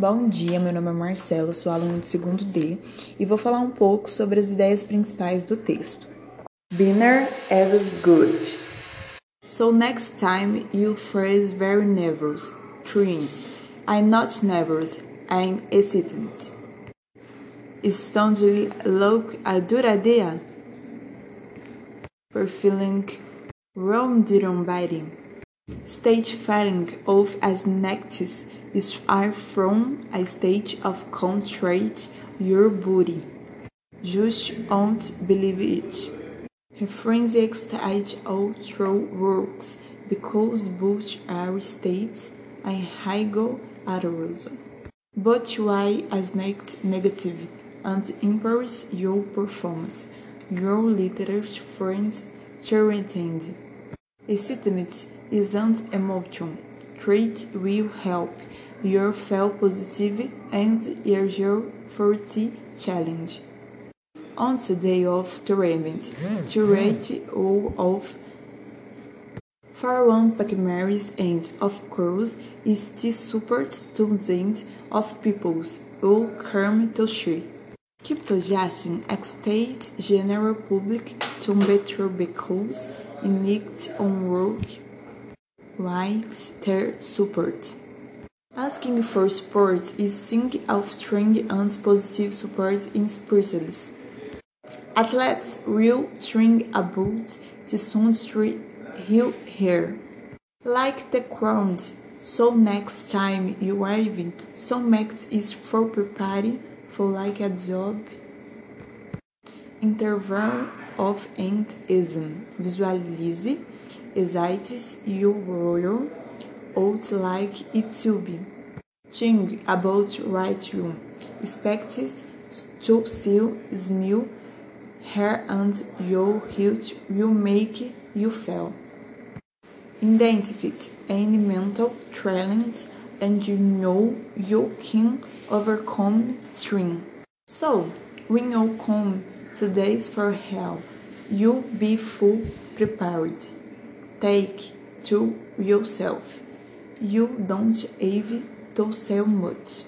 Bom dia, meu nome é Marcelo, sou aluno de segundo D e vou falar um pouco sobre as ideias principais do texto. Binner is good. So next time you phrase very nervous, twins. I'm not nervous, I'm excited. Stoned look a idea. For feeling wrong didn't biting. Stage feeling of is far from a state of contrite your body. Just won't believe it. Reference the stage of true works because both are states and high arousal. But why as negative and impairs your performance, your literature friends threatened. Excitement is an emotion. Treat will help your feel positive and your forty challenge. On the day of the event, the rate of for one and of course is the support to the of peoples who come to to Justin state general public to better because in it on work right their support. Asking for support is seeing of strong and positive support in specialists. Athletes will train about the street hill here. Like the ground, so next time you arrive, so next is for preparing for like a job. Interval of ism. Visualize excites you roll out like it to be. Think about right room. Expect it to still smell hair and your health will make you feel. Identify any mental challenge and you know you can overcome string. So, when you come to days for hell, you be full prepared. Take to yourself. You don't have to sell much.